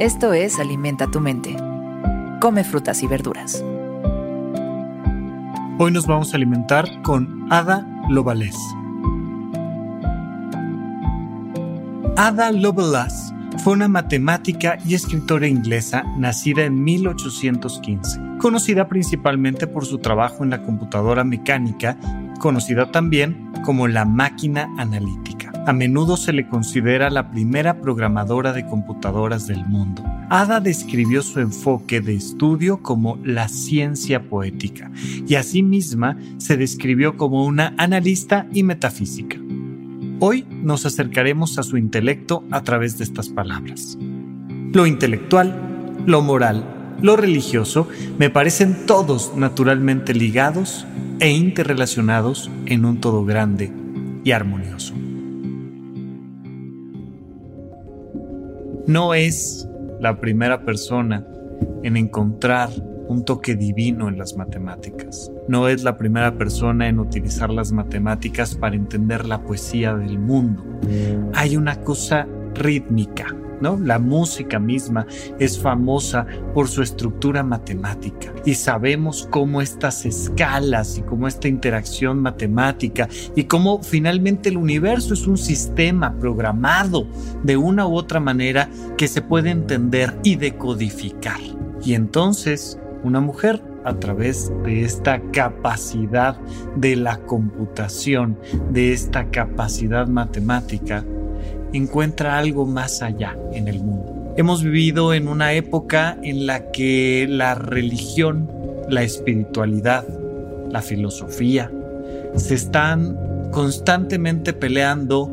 Esto es Alimenta tu mente. Come frutas y verduras. Hoy nos vamos a alimentar con Ada Lovelace. Ada Lovelace fue una matemática y escritora inglesa nacida en 1815, conocida principalmente por su trabajo en la computadora mecánica, conocida también como la máquina analítica. A menudo se le considera la primera programadora de computadoras del mundo. Ada describió su enfoque de estudio como la ciencia poética y asimisma se describió como una analista y metafísica. Hoy nos acercaremos a su intelecto a través de estas palabras. Lo intelectual, lo moral, lo religioso me parecen todos naturalmente ligados e interrelacionados en un todo grande y armonioso. No es la primera persona en encontrar un toque divino en las matemáticas. No es la primera persona en utilizar las matemáticas para entender la poesía del mundo. Hay una cosa rítmica, la música misma es famosa por su estructura matemática y sabemos cómo estas escalas y cómo esta interacción matemática y cómo finalmente el universo es un sistema programado de una u otra manera que se puede entender y decodificar. Y entonces una mujer a través de esta capacidad de la computación, de esta capacidad matemática, encuentra algo más allá en el mundo. Hemos vivido en una época en la que la religión, la espiritualidad, la filosofía, se están constantemente peleando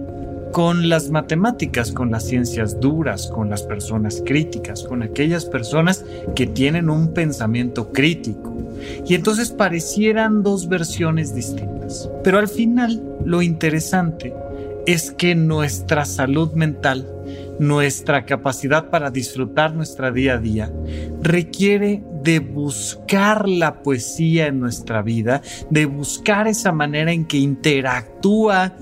con las matemáticas, con las ciencias duras, con las personas críticas, con aquellas personas que tienen un pensamiento crítico. Y entonces parecieran dos versiones distintas. Pero al final, lo interesante es que nuestra salud mental, nuestra capacidad para disfrutar nuestra día a día, requiere de buscar la poesía en nuestra vida, de buscar esa manera en que interactúa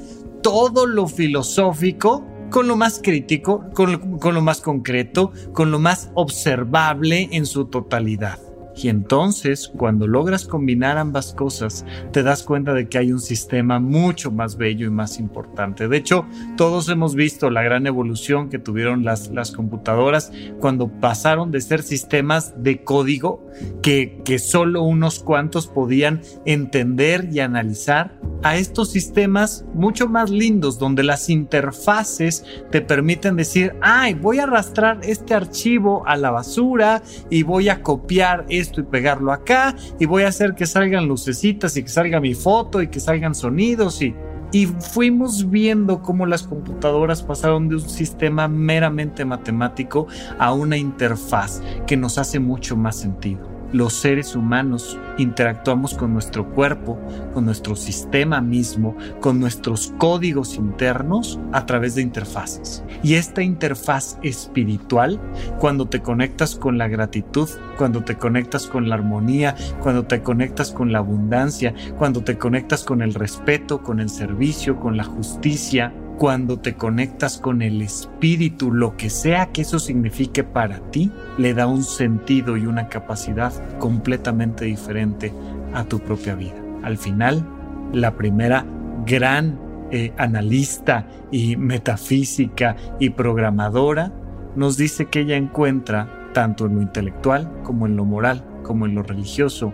todo lo filosófico con lo más crítico, con lo, con lo más concreto, con lo más observable en su totalidad. Y entonces, cuando logras combinar ambas cosas, te das cuenta de que hay un sistema mucho más bello y más importante. De hecho, todos hemos visto la gran evolución que tuvieron las, las computadoras cuando pasaron de ser sistemas de código que, que solo unos cuantos podían entender y analizar a estos sistemas mucho más lindos donde las interfaces te permiten decir, ay, voy a arrastrar este archivo a la basura y voy a copiar esto y pegarlo acá y voy a hacer que salgan lucecitas y que salga mi foto y que salgan sonidos y, y fuimos viendo cómo las computadoras pasaron de un sistema meramente matemático a una interfaz que nos hace mucho más sentido los seres humanos interactuamos con nuestro cuerpo, con nuestro sistema mismo, con nuestros códigos internos a través de interfaces. Y esta interfaz espiritual, cuando te conectas con la gratitud, cuando te conectas con la armonía, cuando te conectas con la abundancia, cuando te conectas con el respeto, con el servicio, con la justicia, cuando te conectas con el espíritu, lo que sea que eso signifique para ti, le da un sentido y una capacidad completamente diferente a tu propia vida. Al final, la primera gran eh, analista y metafísica y programadora nos dice que ella encuentra, tanto en lo intelectual como en lo moral, como en lo religioso,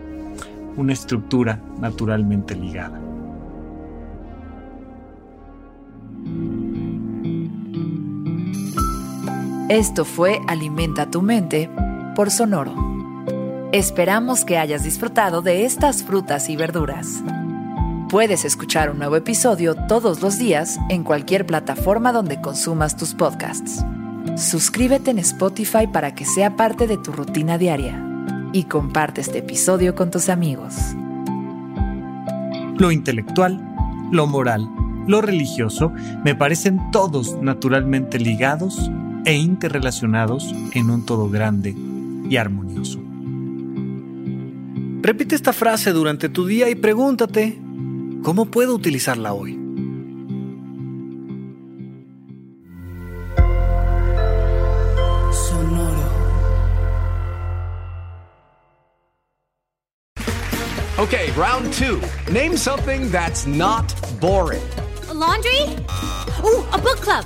una estructura naturalmente ligada. Esto fue Alimenta tu mente por Sonoro. Esperamos que hayas disfrutado de estas frutas y verduras. Puedes escuchar un nuevo episodio todos los días en cualquier plataforma donde consumas tus podcasts. Suscríbete en Spotify para que sea parte de tu rutina diaria y comparte este episodio con tus amigos. Lo intelectual, lo moral, lo religioso me parecen todos naturalmente ligados e interrelacionados en un todo grande y armonioso. Repite esta frase durante tu día y pregúntate, ¿cómo puedo utilizarla hoy? Okay, round two. Name something that's not boring. A laundry? Ooh, a book club.